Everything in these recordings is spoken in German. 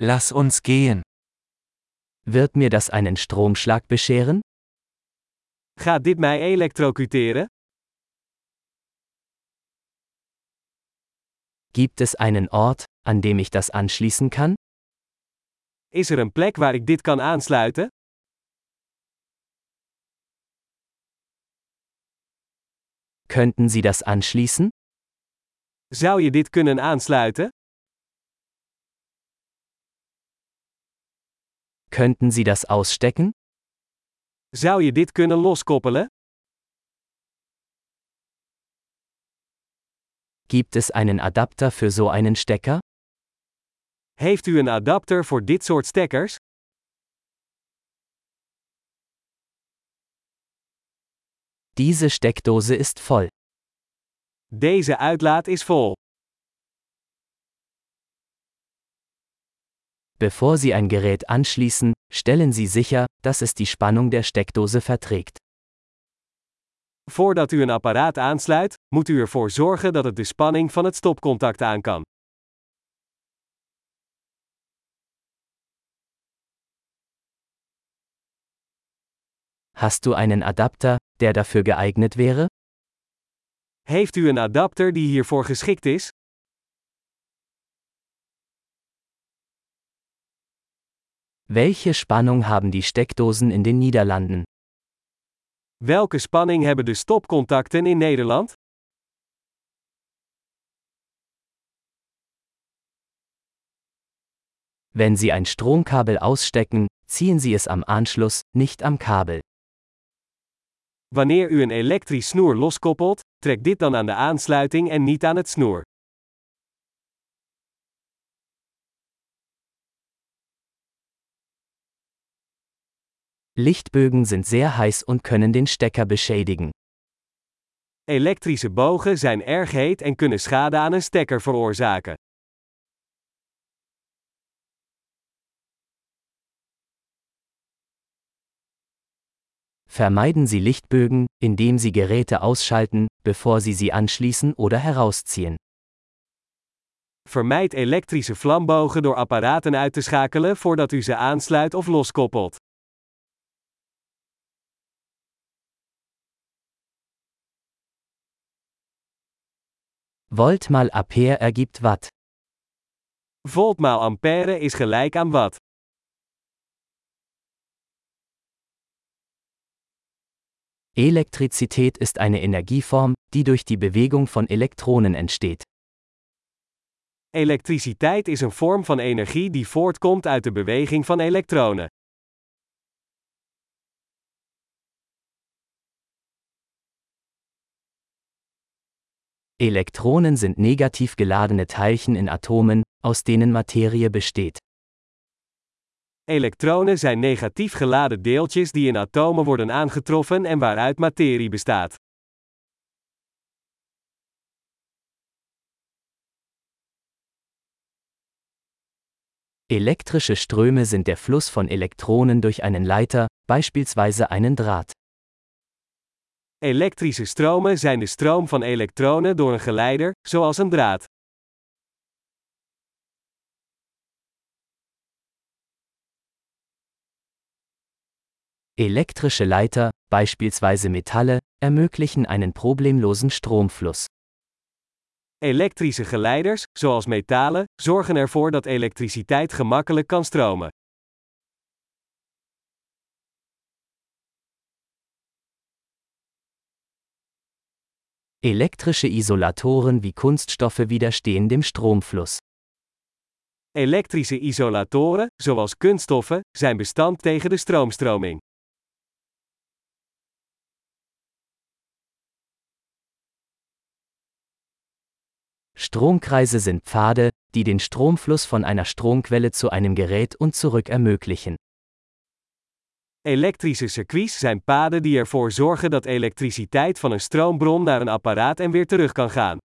Lass uns gehen. Wird mir das einen Stromschlag bescheren? Gaat dit mij elektrocuteren? Gibt es einen Ort, an dem ich das anschließen kann? Is er een plek waar ik dit kan aansluiten? Könnten Sie das anschließen? Zou je dit kunnen aansluiten? Könnten Sie das ausstecken? Zou je dit kunnen loskoppelen? Gibt es einen Adapter für so einen Stecker? Heeft u een adapter voor dit soort stekkers? Diese Steckdose ist voll. Deze uitlaat is vol. Bevor Sie ein Gerät anschließen, stellen Sie sicher, dass es die Spannung der Steckdose verträgt. Voordat u een apparaat aansluit, moet u ervoor zorgen dat het de spanning van het stopcontact aan kan. Hast du einen Adapter, der dafür geeignet wäre? Heeft u een adapter die hiervoor geschikt is? Welche Spannung haben die Steckdosen in den Niederlanden? Welke spanning hebben de stopcontacten in Nederland? Wenn Sie ein Stromkabel ausstecken, ziehen Sie es am Anschluss, nicht am Kabel. Wanneer u een elektrisch snoer loskoppelt, trek dit dan aan de aansluiting en niet aan het snoer. Lichtbögen sind sehr heiß und können den Stecker beschädigen. Elektrische bogen zijn erg heet en kunnen schade aan een stekker veroorzaken. Vermeiden Sie Lichtbögen, indem Sie Geräte ausschalten, bevor Sie sie anschließen oder herausziehen. Vermijd elektrische vlambogen door apparaten uit te schakelen voordat u ze aansluit of loskoppelt. Volt mal Ampere ergibt Watt. Volt maal ampère is gelijk aan watt. Elektrizität ist eine Energieform, die durch die Bewegung von Elektronen entsteht. Elektriciteit is een vorm van energie die voortkomt uit de beweging van elektronen. Elektronen sind negativ geladene Teilchen in Atomen, aus denen Materie besteht. Elektronen zijn negatief geladen deeltjes die in atomen worden aangetroffen en waaruit materie bestaat. Elektrische Ströme sind der Fluss von Elektronen durch einen Leiter, beispielsweise einen Draht. Elektrische stromen zijn de stroom van elektronen door een geleider, zoals een draad. Elektrische Leiter, beispielsweise Metalle, ermöglichen einen problemlosen Stromfluss. Elektrische geleiders, zoals metalen, zorgen ervoor dat elektriciteit gemakkelijk kan stromen. Elektrische Isolatoren wie Kunststoffe widerstehen dem Stromfluss. Elektrische isolatoren, zoals kunststoffen, zijn bestand tegen de stroomstroming. Stromkreise sind Pfade, die den Stromfluss von einer Stromquelle zu einem Gerät und zurück ermöglichen. Elektrische circuits zijn paden die ervoor zorgen dat elektriciteit van een stroombron naar een apparaat en weer terug kan gaan.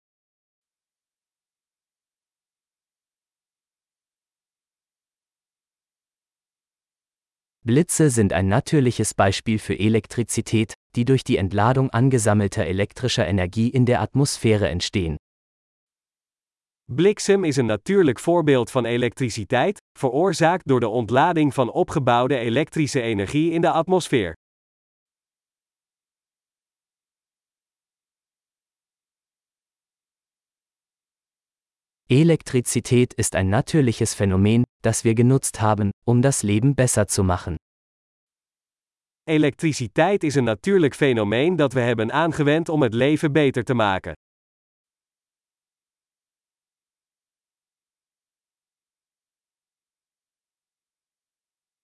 Blitze sind ein natürliches Beispiel für Elektrizität, die durch die Entladung angesammelter elektrischer Energie in der Atmosphäre entstehen. Bliksem is een natuurlijk voorbeeld van elektriciteit, veroorzaakt door de ontlading van opgebouwde elektrische energie in de atmosfeer. Elektrizität ist ein natürliches Phänomen, das wir genutzt haben, um das Leben besser zu machen. Elektriciteit is een natuurlijk fenomeen dat we hebben aangewend om het leven beter te maken.